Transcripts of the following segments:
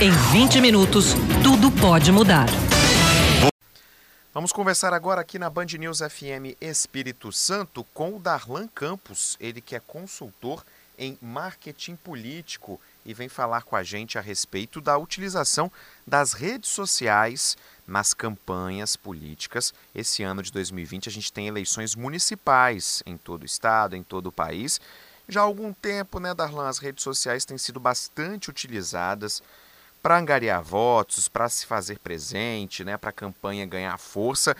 Em 20 minutos, tudo pode mudar. Vamos conversar agora aqui na Band News FM Espírito Santo com o Darlan Campos, ele que é consultor em marketing político e vem falar com a gente a respeito da utilização das redes sociais nas campanhas políticas. Esse ano de 2020 a gente tem eleições municipais em todo o estado, em todo o país. Já há algum tempo, né, Darlan, as redes sociais têm sido bastante utilizadas para angariar votos, para se fazer presente, né, para a campanha ganhar força.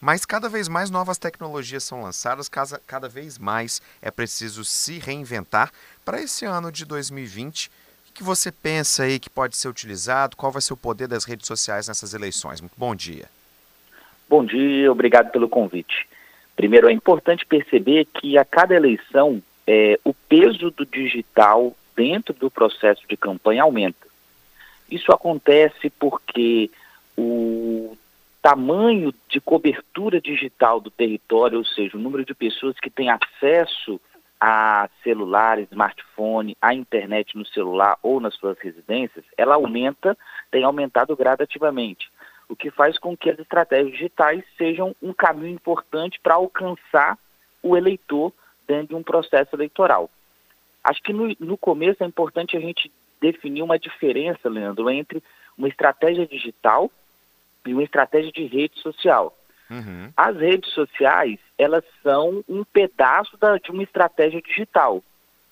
Mas cada vez mais novas tecnologias são lançadas, cada, cada vez mais é preciso se reinventar. Para esse ano de 2020, o que você pensa aí que pode ser utilizado? Qual vai ser o poder das redes sociais nessas eleições? Muito bom dia. Bom dia, obrigado pelo convite. Primeiro, é importante perceber que a cada eleição é, o peso do digital dentro do processo de campanha aumenta. Isso acontece porque o tamanho de cobertura digital do território, ou seja, o número de pessoas que têm acesso a celular, smartphone, a internet no celular ou nas suas residências, ela aumenta, tem aumentado gradativamente, o que faz com que as estratégias digitais sejam um caminho importante para alcançar o eleitor dentro de um processo eleitoral. Acho que no, no começo é importante a gente definir uma diferença, Leandro, entre uma estratégia digital e uma estratégia de rede social. Uhum. As redes sociais, elas são um pedaço da, de uma estratégia digital.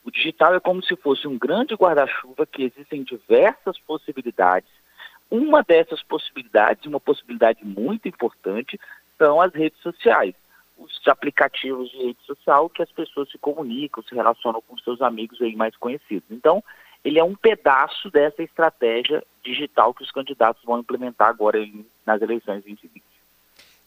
O digital é como se fosse um grande guarda-chuva que existem diversas possibilidades. Uma dessas possibilidades, uma possibilidade muito importante, são as redes sociais. Os aplicativos de rede social que as pessoas se comunicam, se relacionam com seus amigos aí mais conhecidos. Então, ele é um pedaço dessa estratégia digital que os candidatos vão implementar agora em, nas eleições 2020.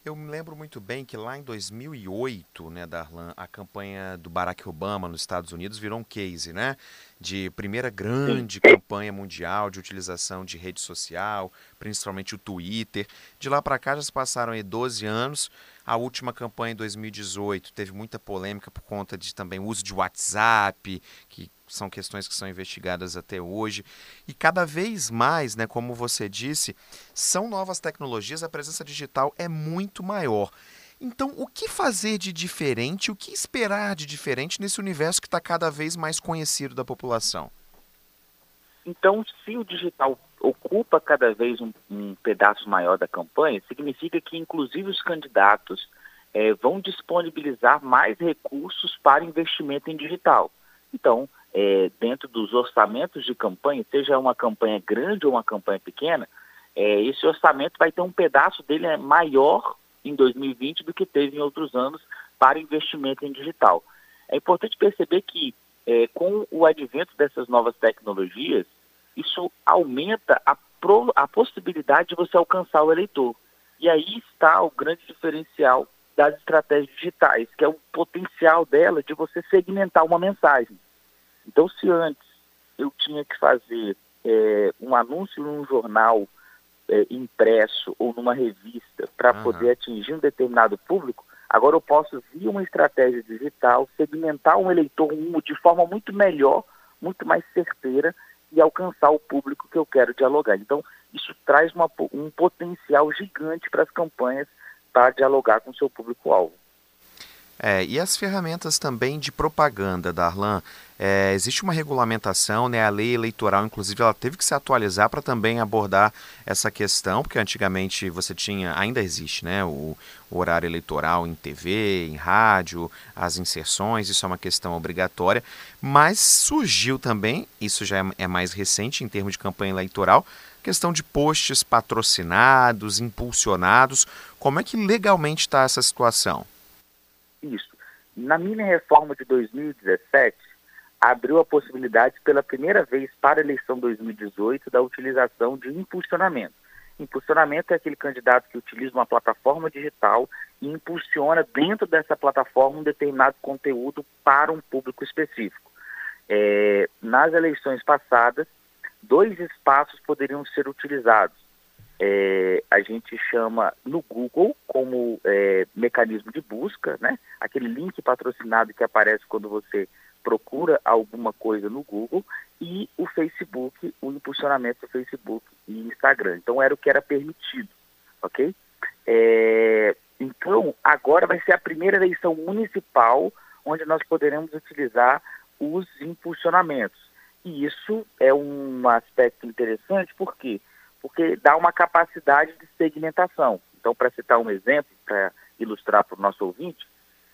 Eu me lembro muito bem que lá em 2008, né, Darlan, a campanha do Barack Obama nos Estados Unidos virou um case, né? De primeira grande Sim. campanha mundial de utilização de rede social, principalmente o Twitter. De lá para cá já se passaram aí 12 anos. A última campanha em 2018 teve muita polêmica por conta de também uso de WhatsApp, que são questões que são investigadas até hoje. E cada vez mais, né, como você disse, são novas tecnologias, a presença digital é muito maior. Então, o que fazer de diferente, o que esperar de diferente nesse universo que está cada vez mais conhecido da população? Então, se o digital ocupa cada vez um, um pedaço maior da campanha, significa que, inclusive, os candidatos é, vão disponibilizar mais recursos para investimento em digital. Então, é, dentro dos orçamentos de campanha, seja uma campanha grande ou uma campanha pequena, é, esse orçamento vai ter um pedaço dele maior em 2020 do que teve em outros anos para investimento em digital. É importante perceber que, com o advento dessas novas tecnologias, isso aumenta a, pro, a possibilidade de você alcançar o eleitor. E aí está o grande diferencial das estratégias digitais, que é o potencial dela de você segmentar uma mensagem. Então, se antes eu tinha que fazer é, um anúncio num jornal é, impresso ou numa revista para uhum. poder atingir um determinado público, agora eu posso, via uma estratégia digital, segmentar um eleitor de forma muito melhor, muito mais certeira e alcançar o público que eu quero dialogar. Então, isso traz uma, um potencial gigante para as campanhas para dialogar com o seu público-alvo. É, e as ferramentas também de propaganda, Darlan? É, existe uma regulamentação, né? A lei eleitoral, inclusive, ela teve que se atualizar para também abordar essa questão, porque antigamente você tinha, ainda existe, né? O, o, horário eleitoral em TV, em rádio, as inserções, isso é uma questão obrigatória, mas surgiu também, isso já é, é mais recente em termos de campanha eleitoral, questão de posts patrocinados, impulsionados. Como é que legalmente está essa situação? Isso. Na minha reforma de 2017, abriu a possibilidade pela primeira vez para a eleição 2018 da utilização de impulsionamento. Impulsionamento é aquele candidato que utiliza uma plataforma digital e impulsiona dentro dessa plataforma um determinado conteúdo para um público específico. É, nas eleições passadas, dois espaços poderiam ser utilizados é, a gente chama no Google como é, mecanismo de busca, né? Aquele link patrocinado que aparece quando você procura alguma coisa no Google e o Facebook, o impulsionamento do Facebook e Instagram. Então era o que era permitido, ok? É, então agora vai ser a primeira eleição municipal onde nós poderemos utilizar os impulsionamentos. E isso é um aspecto interessante, por quê? Porque dá uma capacidade de segmentação. Então, para citar um exemplo, para ilustrar para o nosso ouvinte,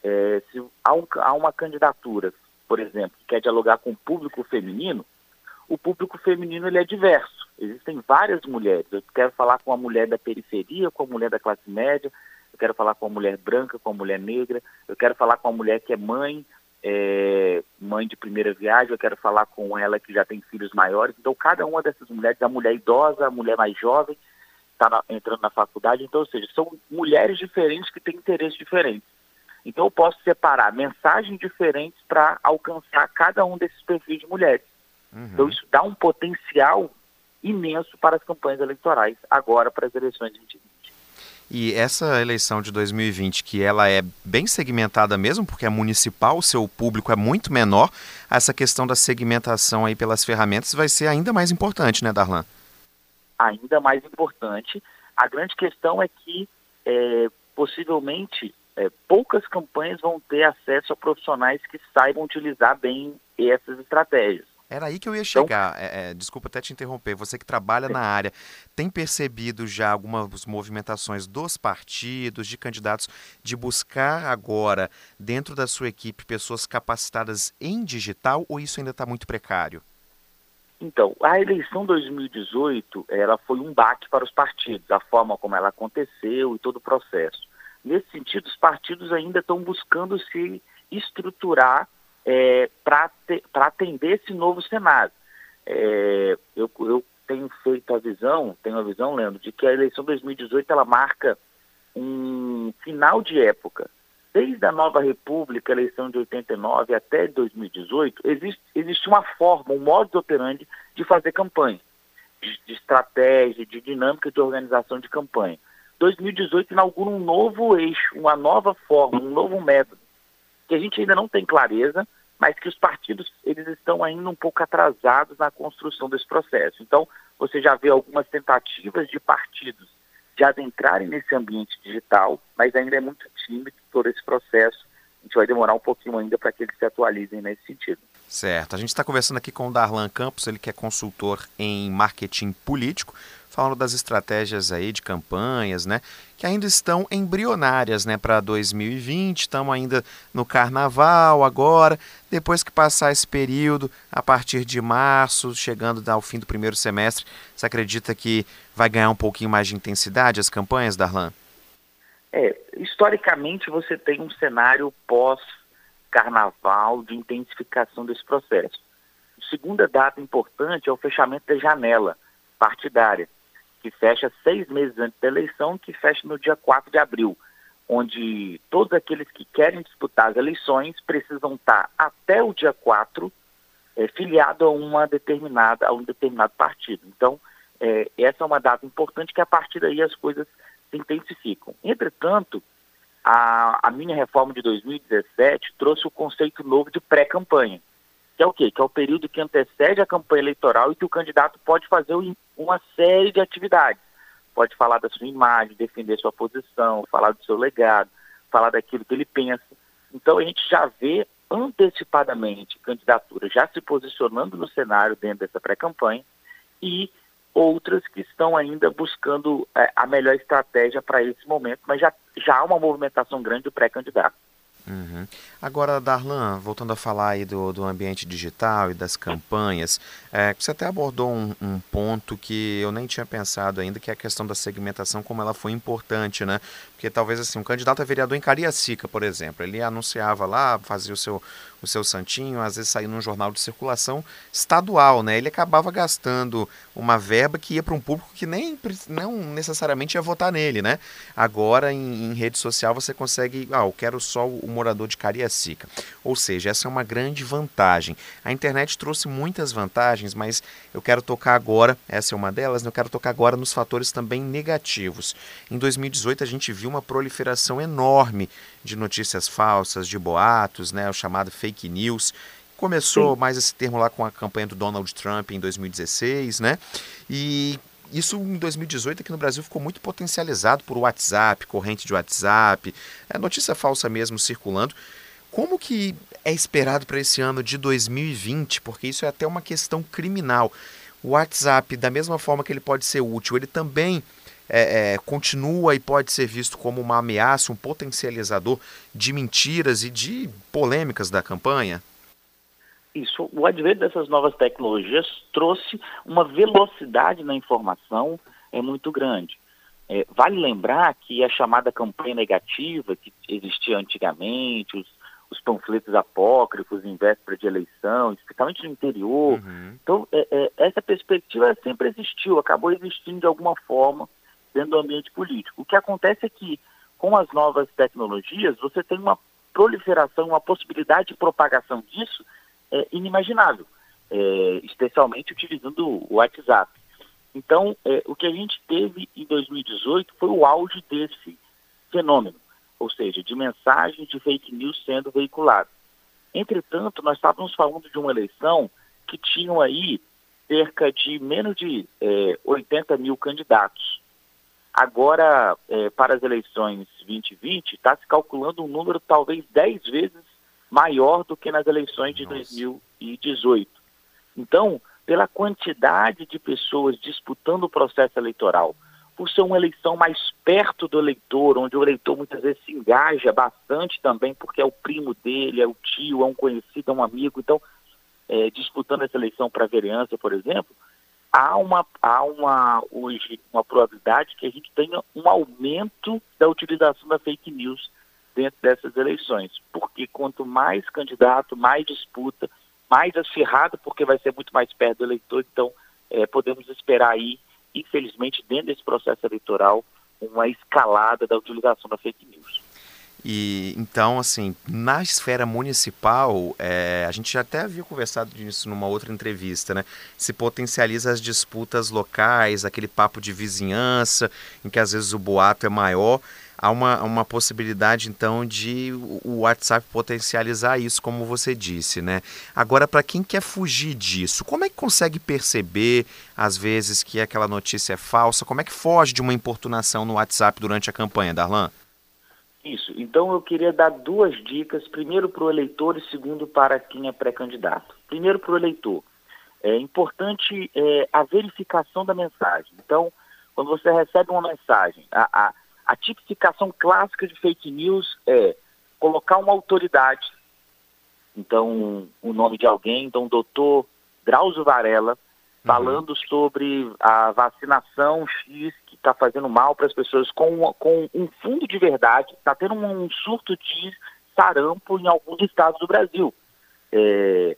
é, se há, um, há uma candidatura, por exemplo, que quer dialogar com o público feminino, o público feminino ele é diverso. Existem várias mulheres. Eu quero falar com a mulher da periferia, com a mulher da classe média, eu quero falar com a mulher branca, com a mulher negra, eu quero falar com a mulher que é mãe, é, mãe de primeira viagem, eu quero falar com ela que já tem filhos maiores. Então, cada uma dessas mulheres, a mulher idosa, a mulher mais jovem, está entrando na faculdade. Então, ou seja, são mulheres diferentes que têm interesses diferentes. Então, eu posso separar mensagens diferentes para alcançar cada um desses perfis de mulheres. Uhum. Então, isso dá um potencial imenso para as campanhas eleitorais, agora para as eleições de 2020. E essa eleição de 2020, que ela é bem segmentada mesmo, porque é municipal, o seu público é muito menor, essa questão da segmentação aí pelas ferramentas vai ser ainda mais importante, né, Darlan? Ainda mais importante. A grande questão é que é, possivelmente é, poucas campanhas vão ter acesso a profissionais que saibam utilizar bem essas estratégias. Era aí que eu ia então chegar. Então, é, é, desculpa até te interromper. Você que trabalha na área, tem percebido já algumas movimentações dos partidos, de candidatos, de buscar agora, dentro da sua equipe, pessoas capacitadas em digital ou isso ainda está muito precário? Então, a eleição 2018 ela foi um baque para os partidos, a forma como ela aconteceu e todo o processo. Nesse sentido, os partidos ainda estão buscando se estruturar é, para atender esse novo cenário. É, eu, eu, tenho feito a visão, tenho a visão, Leandro, de que a eleição 2018 ela marca um final de época. Desde a nova república, eleição de 89 até 2018, existe, existe uma forma, um modo operandi de fazer campanha, de, de estratégia, de dinâmica de organização de campanha. 2018 inaugura um novo eixo, uma nova forma, um novo método, que a gente ainda não tem clareza, mas que os partidos eles estão ainda um pouco atrasados na construção desse processo. Então, você já vê algumas tentativas de partidos de adentrarem nesse ambiente digital, mas ainda é muito tímido todo esse processo. A gente vai demorar um pouquinho ainda para que eles se atualizem nesse sentido. Certo. A gente está conversando aqui com o Darlan Campos, ele que é consultor em marketing político falando das estratégias aí de campanhas, né, que ainda estão embrionárias, né, para 2020. Estamos ainda no carnaval agora. Depois que passar esse período, a partir de março, chegando ao fim do primeiro semestre, você acredita que vai ganhar um pouquinho mais de intensidade as campanhas, Darlan? É, historicamente você tem um cenário pós-carnaval de intensificação desse processo. A segunda data importante é o fechamento da janela partidária que fecha seis meses antes da eleição, que fecha no dia 4 de abril, onde todos aqueles que querem disputar as eleições precisam estar até o dia 4 é, filiado a uma determinada a um determinado partido. Então, é, essa é uma data importante que a partir daí as coisas se intensificam. Entretanto, a, a minha reforma de 2017 trouxe o conceito novo de pré-campanha que é o quê? Que é o período que antecede a campanha eleitoral e que o candidato pode fazer uma série de atividades. Pode falar da sua imagem, defender sua posição, falar do seu legado, falar daquilo que ele pensa. Então a gente já vê antecipadamente candidaturas já se posicionando no cenário dentro dessa pré-campanha e outras que estão ainda buscando é, a melhor estratégia para esse momento, mas já, já há uma movimentação grande do pré-candidato. Uhum. Agora, Darlan, voltando a falar aí do, do ambiente digital e das campanhas, é, você até abordou um, um, ponto que eu nem tinha pensado ainda, que é a questão da segmentação, como ela foi importante, né? Porque talvez assim, um candidato a vereador em Cariacica, por exemplo, ele anunciava lá, fazia o seu, o seu santinho, às vezes saía num jornal de circulação estadual, né? Ele acabava gastando uma verba que ia para um público que nem não necessariamente ia votar nele, né? Agora em, em, rede social você consegue, ah, eu quero só o morador de Cariacica. Ou seja, essa é uma grande vantagem. A internet trouxe muitas vantagens, mas eu quero tocar agora, essa é uma delas, né? eu quero tocar agora nos fatores também negativos. Em 2018 a gente viu uma proliferação enorme de notícias falsas, de boatos, né, o chamado fake news, Começou Sim. mais esse termo lá com a campanha do Donald Trump em 2016, né? E isso em 2018 aqui no Brasil ficou muito potencializado por WhatsApp, corrente de WhatsApp, é notícia falsa mesmo circulando. Como que é esperado para esse ano de 2020? Porque isso é até uma questão criminal. O WhatsApp, da mesma forma que ele pode ser útil, ele também é, é, continua e pode ser visto como uma ameaça, um potencializador de mentiras e de polêmicas da campanha? Isso, o advento dessas novas tecnologias trouxe uma velocidade na informação é muito grande. É, vale lembrar que a chamada campanha negativa que existia antigamente, os, os panfletos apócrifos em véspera de eleição, especialmente no interior. Uhum. Então, é, é, essa perspectiva sempre existiu, acabou existindo de alguma forma dentro do ambiente político. O que acontece é que, com as novas tecnologias, você tem uma proliferação, uma possibilidade de propagação disso é, inimaginável, é, especialmente utilizando o WhatsApp. Então, é, o que a gente teve em 2018 foi o auge desse fenômeno, ou seja, de mensagens de fake news sendo veiculadas. Entretanto, nós estávamos falando de uma eleição que tinham aí cerca de menos de 80 é, mil candidatos. Agora, é, para as eleições 2020, está se calculando um número talvez 10 vezes maior do que nas eleições de Nossa. 2018. Então, pela quantidade de pessoas disputando o processo eleitoral, por ser uma eleição mais perto do eleitor, onde o eleitor muitas vezes se engaja bastante também, porque é o primo dele, é o tio, é um conhecido, é um amigo. Então, é, disputando essa eleição para vereança, por exemplo, há uma, há uma hoje uma probabilidade que a gente tenha um aumento da utilização da fake news dentro dessas eleições, porque quanto mais candidato, mais disputa, mais acirrado, porque vai ser muito mais perto do eleitor, então é, podemos esperar aí, infelizmente, dentro desse processo eleitoral, uma escalada da utilização da fake news. E então, assim, na esfera municipal, é, a gente já até havia conversado disso numa outra entrevista, né? Se potencializa as disputas locais, aquele papo de vizinhança, em que às vezes o boato é maior há uma, uma possibilidade então de o WhatsApp potencializar isso, como você disse, né? Agora, para quem quer fugir disso, como é que consegue perceber, às vezes, que aquela notícia é falsa? Como é que foge de uma importunação no WhatsApp durante a campanha, Darlan? Isso. Então, eu queria dar duas dicas: primeiro para o eleitor e segundo para quem é pré-candidato. Primeiro para o eleitor. É importante é, a verificação da mensagem. Então, quando você recebe uma mensagem, a, a a tipificação clássica de fake news é colocar uma autoridade, então o nome de alguém, então doutor Drauzio Varela. Falando sobre a vacinação X que está fazendo mal para as pessoas com, com um fundo de verdade, está tendo um surto de sarampo em alguns estados do Brasil. É,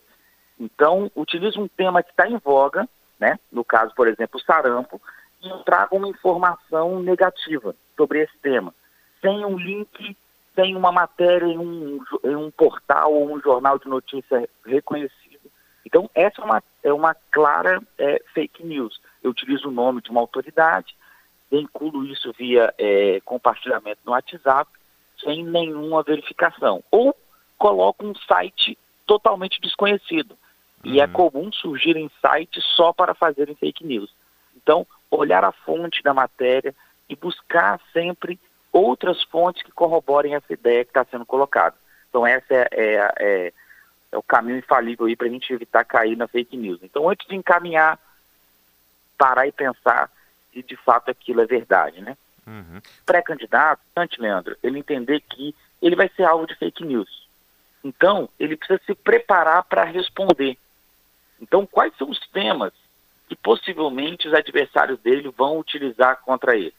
então, utiliza um tema que está em voga, né? no caso, por exemplo, sarampo, e traga uma informação negativa sobre esse tema, sem um link, sem uma matéria em um, em um portal ou um jornal de notícia reconhecido. Então, essa é uma, é uma clara é, fake news. Eu utilizo o nome de uma autoridade, vinculo isso via é, compartilhamento no WhatsApp, sem nenhuma verificação. Ou coloco um site totalmente desconhecido. E é uhum. comum surgirem sites só para fazerem fake news. Então, olhar a fonte da matéria, e buscar sempre outras fontes que corroborem essa ideia que está sendo colocada. Então, essa é, é, é, é o caminho infalível aí para a gente evitar cair na fake news. Então, antes de encaminhar, parar e pensar se de fato aquilo é verdade, né? Uhum. Pré-candidato, antes, Leandro, ele entender que ele vai ser alvo de fake news. Então, ele precisa se preparar para responder. Então, quais são os temas que possivelmente os adversários dele vão utilizar contra ele?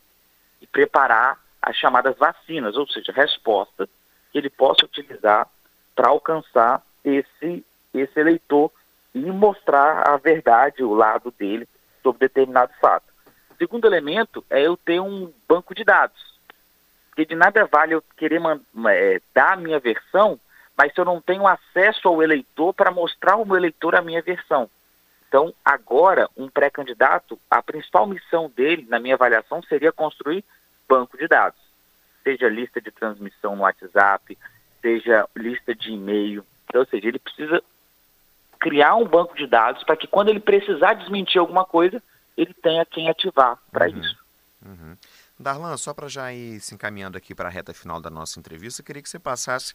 e preparar as chamadas vacinas, ou seja, respostas que ele possa utilizar para alcançar esse, esse eleitor e mostrar a verdade, o lado dele sobre determinado fato. O segundo elemento é eu ter um banco de dados. Porque de nada vale eu querer é, dar a minha versão, mas se eu não tenho acesso ao eleitor para mostrar ao meu eleitor a minha versão. Então, agora, um pré-candidato, a principal missão dele, na minha avaliação, seria construir banco de dados, seja lista de transmissão no WhatsApp, seja lista de e-mail. Ou seja, ele precisa criar um banco de dados para que quando ele precisar desmentir alguma coisa, ele tenha quem ativar para uhum. isso. Uhum. Darlan, só para já ir se encaminhando aqui para a reta final da nossa entrevista, queria que você passasse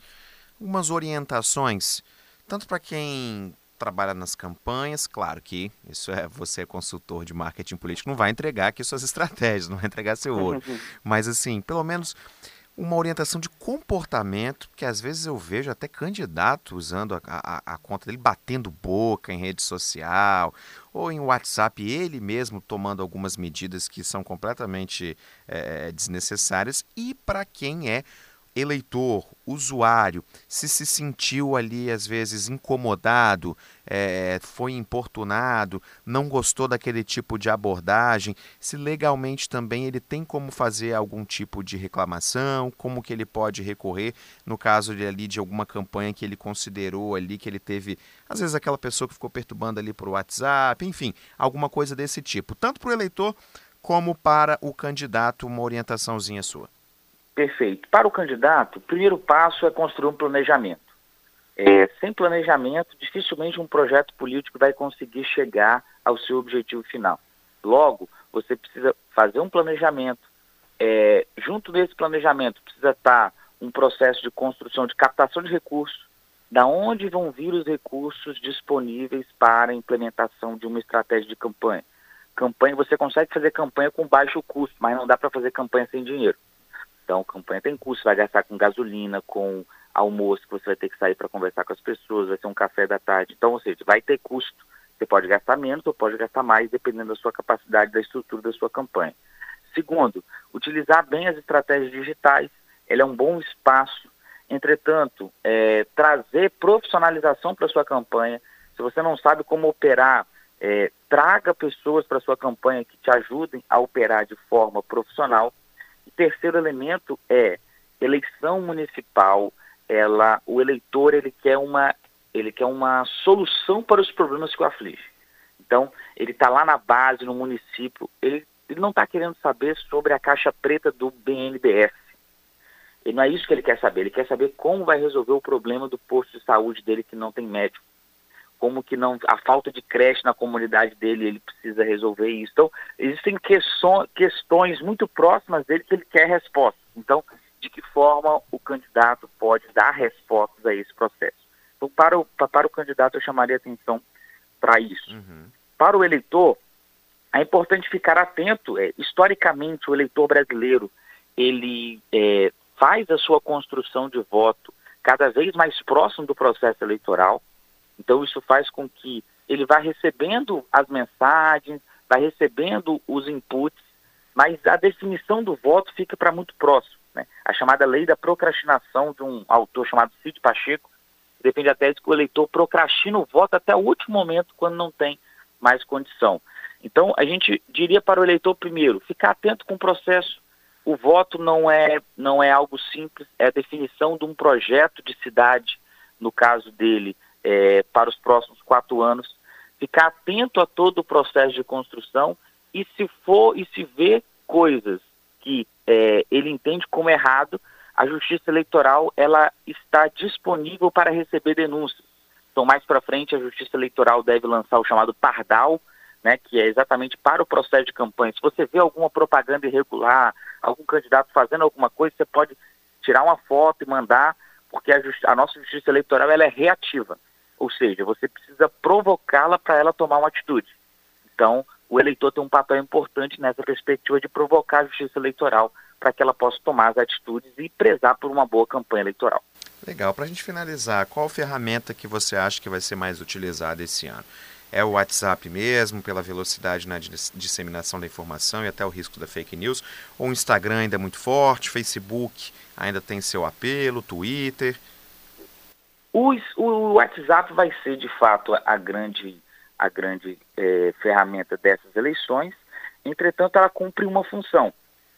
algumas orientações, tanto para quem trabalha nas campanhas, claro que isso é você é consultor de marketing político, não vai entregar aqui suas estratégias, não vai entregar seu ouro. Mas assim, pelo menos uma orientação de comportamento, que às vezes eu vejo até candidato usando a, a, a, conta dele batendo boca em rede social ou em WhatsApp, ele mesmo tomando algumas medidas que são completamente é, desnecessárias, e para quem é eleitor, usuário, se se sentiu ali às vezes incomodado, é, foi importunado, não gostou daquele tipo de abordagem, se legalmente também ele tem como fazer algum tipo de reclamação, como que ele pode recorrer no caso de, ali de alguma campanha que ele considerou ali que ele teve, às vezes aquela pessoa que ficou perturbando ali por WhatsApp, enfim, alguma coisa desse tipo, tanto para o eleitor como para o candidato, uma orientaçãozinha sua. Perfeito. Para o candidato, o primeiro passo é construir um planejamento. É, sem planejamento, dificilmente um projeto político vai conseguir chegar ao seu objetivo final. Logo, você precisa fazer um planejamento. É, junto desse planejamento, precisa estar um processo de construção de captação de recursos, da onde vão vir os recursos disponíveis para a implementação de uma estratégia de campanha. Campanha, você consegue fazer campanha com baixo custo, mas não dá para fazer campanha sem dinheiro. Então, campanha tem custo, vai gastar com gasolina, com almoço, que você vai ter que sair para conversar com as pessoas, vai ser um café da tarde. Então, ou seja, vai ter custo. Você pode gastar menos ou pode gastar mais, dependendo da sua capacidade, da estrutura da sua campanha. Segundo, utilizar bem as estratégias digitais. Ele é um bom espaço. Entretanto, é, trazer profissionalização para a sua campanha. Se você não sabe como operar, é, traga pessoas para a sua campanha que te ajudem a operar de forma profissional terceiro elemento é eleição municipal. Ela, o eleitor ele quer uma ele quer uma solução para os problemas que o aflige. Então ele está lá na base no município. Ele, ele não está querendo saber sobre a caixa preta do BNDES. E não é isso que ele quer saber. Ele quer saber como vai resolver o problema do posto de saúde dele que não tem médico como que não a falta de creche na comunidade dele, ele precisa resolver isso. Então, existem questões muito próximas dele que ele quer respostas. Então, de que forma o candidato pode dar respostas a esse processo? Então, para o, para o candidato, eu chamaria atenção para isso. Uhum. Para o eleitor, é importante ficar atento. É, historicamente, o eleitor brasileiro ele é, faz a sua construção de voto cada vez mais próximo do processo eleitoral. Então isso faz com que ele vá recebendo as mensagens, vai recebendo os inputs, mas a definição do voto fica para muito próximo. Né? A chamada lei da procrastinação de um autor chamado Cid Pacheco depende até de que o eleitor procrastina o voto até o último momento quando não tem mais condição. Então a gente diria para o eleitor primeiro, ficar atento com o processo. O voto não é não é algo simples, é a definição de um projeto de cidade, no caso dele, é, para os próximos quatro anos, ficar atento a todo o processo de construção e se for e se ver coisas que é, ele entende como errado, a Justiça Eleitoral ela está disponível para receber denúncias. Então, mais para frente, a Justiça Eleitoral deve lançar o chamado Pardal, né, que é exatamente para o processo de campanha. Se você vê alguma propaganda irregular, algum candidato fazendo alguma coisa, você pode tirar uma foto e mandar, porque a, a nossa Justiça Eleitoral ela é reativa. Ou seja, você precisa provocá-la para ela tomar uma atitude. Então, o eleitor tem um papel importante nessa perspectiva de provocar a justiça eleitoral para que ela possa tomar as atitudes e prezar por uma boa campanha eleitoral. Legal. Para a gente finalizar, qual ferramenta que você acha que vai ser mais utilizada esse ano? É o WhatsApp mesmo, pela velocidade na disseminação da informação e até o risco da fake news? Ou o Instagram ainda é muito forte, Facebook ainda tem seu apelo, Twitter? O, o WhatsApp vai ser, de fato, a grande, a grande é, ferramenta dessas eleições, entretanto, ela cumpre uma função.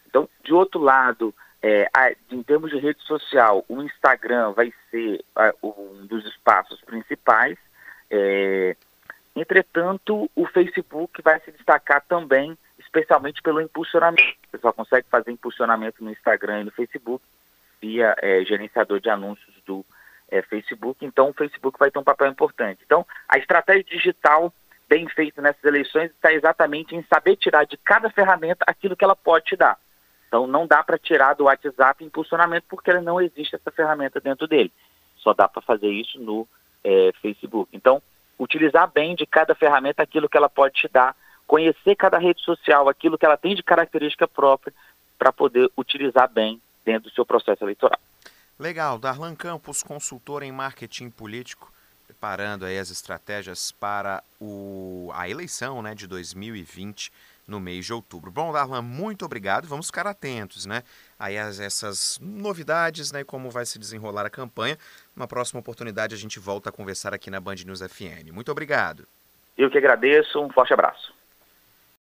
Então, de outro lado, é, a, em termos de rede social, o Instagram vai ser a, um dos espaços principais, é, entretanto, o Facebook vai se destacar também, especialmente pelo impulsionamento. Você só consegue fazer impulsionamento no Instagram e no Facebook via é, gerenciador de anúncios do é, Facebook, então o Facebook vai ter um papel importante. Então, a estratégia digital bem feita nessas eleições está exatamente em saber tirar de cada ferramenta aquilo que ela pode te dar. Então, não dá para tirar do WhatsApp impulsionamento porque não existe essa ferramenta dentro dele. Só dá para fazer isso no é, Facebook. Então, utilizar bem de cada ferramenta aquilo que ela pode te dar, conhecer cada rede social, aquilo que ela tem de característica própria, para poder utilizar bem dentro do seu processo eleitoral. Legal. Darlan Campos, consultor em marketing político, preparando aí as estratégias para o, a eleição né, de 2020 no mês de outubro. Bom, Darlan, muito obrigado. Vamos ficar atentos, né? Aí a essas novidades, né? Como vai se desenrolar a campanha. Uma próxima oportunidade a gente volta a conversar aqui na Band News FM. Muito obrigado. Eu que agradeço. Um forte abraço.